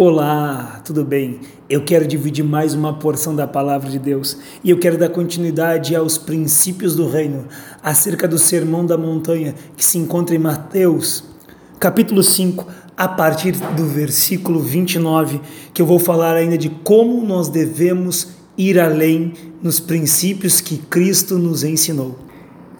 Olá, tudo bem? Eu quero dividir mais uma porção da palavra de Deus e eu quero dar continuidade aos princípios do reino acerca do sermão da montanha que se encontra em Mateus, capítulo 5, a partir do versículo 29, que eu vou falar ainda de como nós devemos ir além nos princípios que Cristo nos ensinou.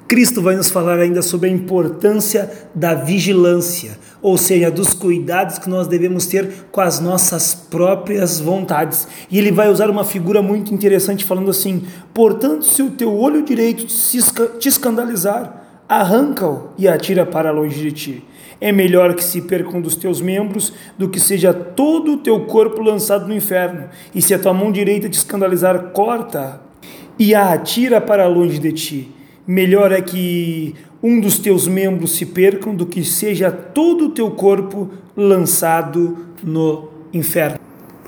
Cristo vai nos falar ainda sobre a importância da vigilância, ou seja, dos cuidados que nós devemos ter com as nossas próprias vontades. E ele vai usar uma figura muito interessante falando assim: "Portanto, se o teu olho direito te escandalizar, arranca-o e atira para longe de ti. É melhor que se perca um dos teus membros do que seja todo o teu corpo lançado no inferno. E se a tua mão direita te escandalizar, corta e a atira para longe de ti." Melhor é que um dos teus membros se percam do que seja todo o teu corpo lançado no inferno.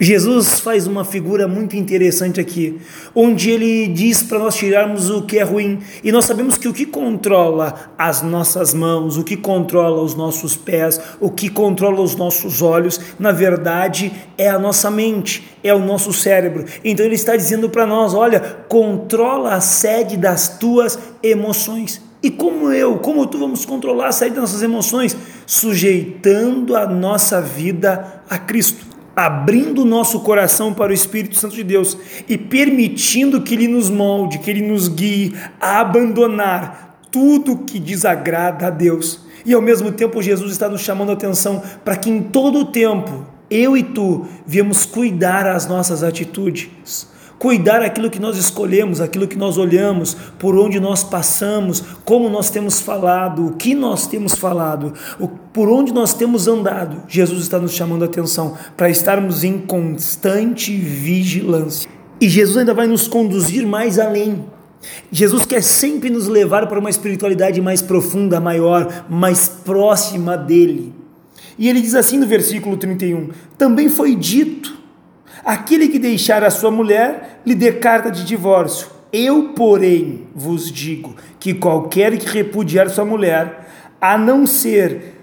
Jesus faz uma figura muito interessante aqui, onde ele diz para nós tirarmos o que é ruim, e nós sabemos que o que controla as nossas mãos, o que controla os nossos pés, o que controla os nossos olhos, na verdade é a nossa mente, é o nosso cérebro. Então ele está dizendo para nós: olha, controla a sede das tuas emoções. E como eu, como tu vamos controlar a sede das nossas emoções? Sujeitando a nossa vida a Cristo abrindo o nosso coração para o Espírito Santo de Deus e permitindo que Ele nos molde, que Ele nos guie a abandonar tudo que desagrada a Deus. E ao mesmo tempo, Jesus está nos chamando a atenção para que em todo o tempo, eu e tu, viemos cuidar as nossas atitudes cuidar aquilo que nós escolhemos, aquilo que nós olhamos, por onde nós passamos, como nós temos falado, o que nós temos falado, por onde nós temos andado. Jesus está nos chamando a atenção para estarmos em constante vigilância. E Jesus ainda vai nos conduzir mais além. Jesus quer sempre nos levar para uma espiritualidade mais profunda, maior, mais próxima dele. E ele diz assim no versículo 31: Também foi dito Aquele que deixar a sua mulher, lhe dê carta de divórcio. Eu, porém, vos digo que qualquer que repudiar sua mulher, a não ser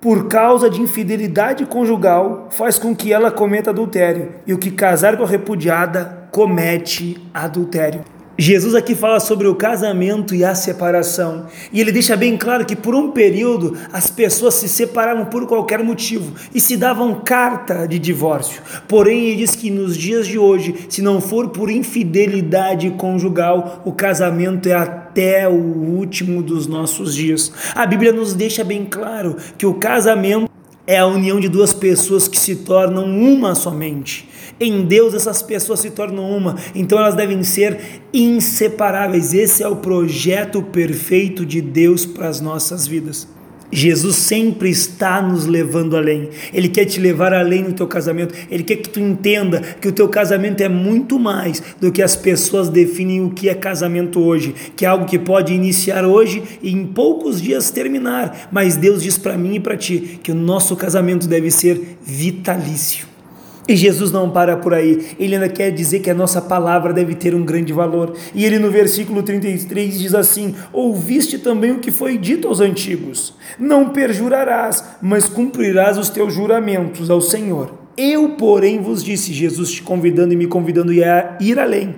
por causa de infidelidade conjugal, faz com que ela cometa adultério, e o que casar com a repudiada comete adultério. Jesus aqui fala sobre o casamento e a separação, e ele deixa bem claro que por um período as pessoas se separaram por qualquer motivo e se davam carta de divórcio. Porém, ele diz que nos dias de hoje, se não for por infidelidade conjugal, o casamento é até o último dos nossos dias. A Bíblia nos deixa bem claro que o casamento é a união de duas pessoas que se tornam uma somente. Em Deus essas pessoas se tornam uma, então elas devem ser inseparáveis. Esse é o projeto perfeito de Deus para as nossas vidas. Jesus sempre está nos levando além. Ele quer te levar além no teu casamento. Ele quer que tu entenda que o teu casamento é muito mais do que as pessoas definem o que é casamento hoje, que é algo que pode iniciar hoje e em poucos dias terminar. Mas Deus diz para mim e para ti que o nosso casamento deve ser vitalício. E Jesus não para por aí, ele ainda quer dizer que a nossa palavra deve ter um grande valor. E ele no versículo 33 diz assim: Ouviste também o que foi dito aos antigos: Não perjurarás, mas cumprirás os teus juramentos ao Senhor. Eu, porém, vos disse, Jesus te convidando e me convidando a ir além.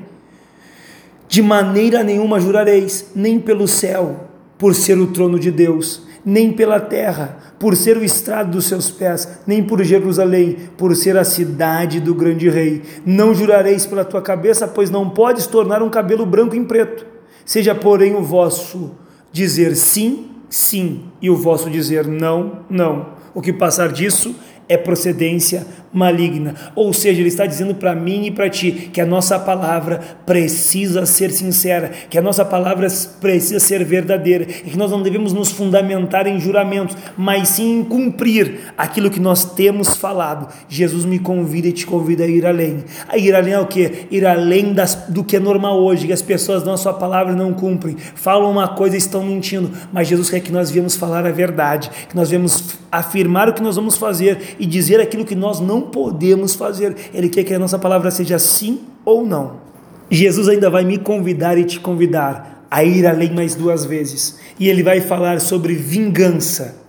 De maneira nenhuma jurareis, nem pelo céu, por ser o trono de Deus nem pela terra, por ser o estrado dos seus pés, nem por Jerusalém, por ser a cidade do grande rei. Não jurareis pela tua cabeça, pois não podes tornar um cabelo branco em preto. Seja, porém, o vosso dizer sim, sim, e o vosso dizer não, não. O que passar disso é procedência maligna. Ou seja, ele está dizendo para mim e para ti que a nossa palavra precisa ser sincera, que a nossa palavra precisa ser verdadeira e que nós não devemos nos fundamentar em juramentos, mas sim em cumprir aquilo que nós temos falado. Jesus me convida e te convida a ir além. A ir além é o que? Ir além das, do que é normal hoje, que as pessoas dão a sua palavra e não cumprem, falam uma coisa e estão mentindo, mas Jesus quer que nós viemos falar a verdade, que nós viemos afirmar o que nós vamos fazer e dizer aquilo que nós não podemos fazer. Ele quer que a nossa palavra seja sim ou não. Jesus ainda vai me convidar e te convidar a ir além mais duas vezes. E ele vai falar sobre vingança.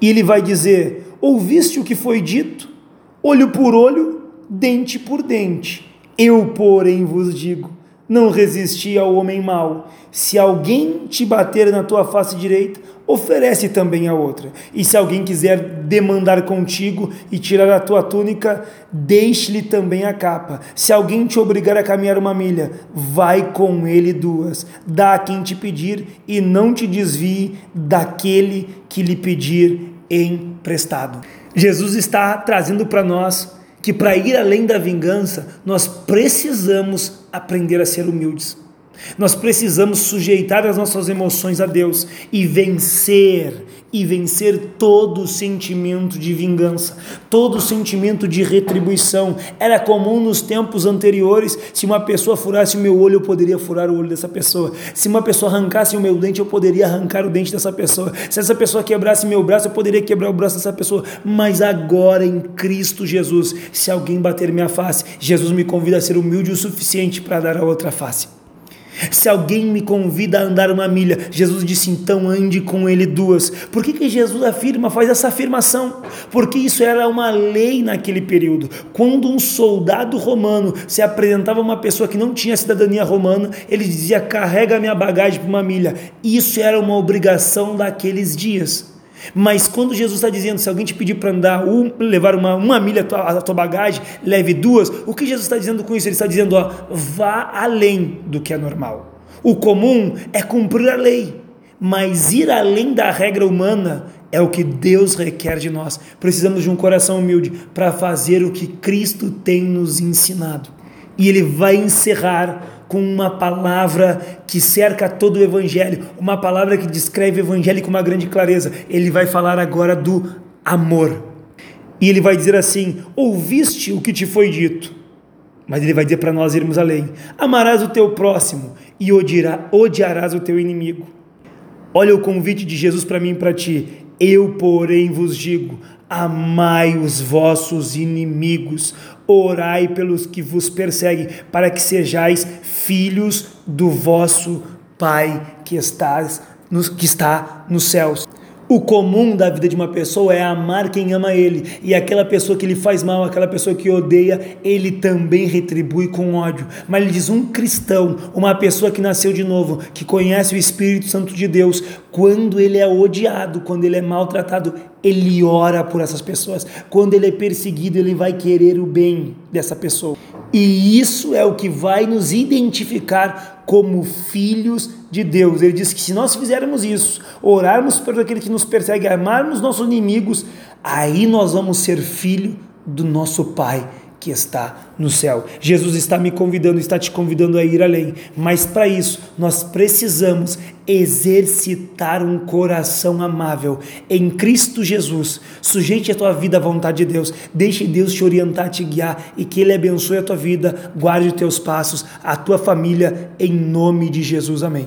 E ele vai dizer: Ouviste o que foi dito? olho por olho, dente por dente. Eu, porém, vos digo: não resisti ao homem mau. Se alguém te bater na tua face direita, oferece também a outra. E se alguém quiser demandar contigo e tirar a tua túnica, deixe-lhe também a capa. Se alguém te obrigar a caminhar uma milha, vai com ele duas. Dá a quem te pedir e não te desvie daquele que lhe pedir emprestado. Jesus está trazendo para nós que para ir além da vingança, nós precisamos aprender a ser humildes. Nós precisamos sujeitar as nossas emoções a Deus e vencer, e vencer todo sentimento de vingança, todo sentimento de retribuição. Era comum nos tempos anteriores, se uma pessoa furasse o meu olho, eu poderia furar o olho dessa pessoa. Se uma pessoa arrancasse o meu dente, eu poderia arrancar o dente dessa pessoa. Se essa pessoa quebrasse meu braço, eu poderia quebrar o braço dessa pessoa. Mas agora em Cristo Jesus, se alguém bater minha face, Jesus me convida a ser humilde o suficiente para dar a outra face. Se alguém me convida a andar uma milha, Jesus disse então ande com ele duas. Por que, que Jesus afirma, faz essa afirmação? Porque isso era uma lei naquele período. Quando um soldado romano se apresentava a uma pessoa que não tinha cidadania romana, ele dizia: carrega minha bagagem para uma milha. Isso era uma obrigação daqueles dias. Mas quando Jesus está dizendo, se alguém te pedir para andar, um, levar uma, uma milha a tua, a tua bagagem, leve duas, o que Jesus está dizendo com isso? Ele está dizendo, ó, vá além do que é normal. O comum é cumprir a lei, mas ir além da regra humana é o que Deus requer de nós. Precisamos de um coração humilde para fazer o que Cristo tem nos ensinado. E ele vai encerrar com uma palavra que cerca todo o evangelho, uma palavra que descreve o evangelho com uma grande clareza. Ele vai falar agora do amor. E ele vai dizer assim: Ouviste o que te foi dito. Mas ele vai dizer para nós irmos além: Amarás o teu próximo e odiarás o teu inimigo. Olha o convite de Jesus para mim e para ti. Eu, porém, vos digo: amai os vossos inimigos, orai pelos que vos perseguem, para que sejais filhos do vosso Pai que, estás, que está nos céus. O comum da vida de uma pessoa é amar quem ama ele, e aquela pessoa que lhe faz mal, aquela pessoa que odeia, ele também retribui com ódio. Mas ele diz: um cristão, uma pessoa que nasceu de novo, que conhece o Espírito Santo de Deus, quando ele é odiado, quando ele é maltratado, ele ora por essas pessoas. Quando ele é perseguido, ele vai querer o bem dessa pessoa. E isso é o que vai nos identificar como filhos de Deus. Ele diz que se nós fizermos isso, orarmos por aquele que nos persegue, amarmos nossos inimigos, aí nós vamos ser filho do nosso Pai que está no céu. Jesus está me convidando, está te convidando a ir além, mas para isso nós precisamos exercitar um coração amável em Cristo Jesus. Sujeite a tua vida à vontade de Deus, deixe Deus te orientar, te guiar e que Ele abençoe a tua vida, guarde os teus passos, a tua família, em nome de Jesus. Amém.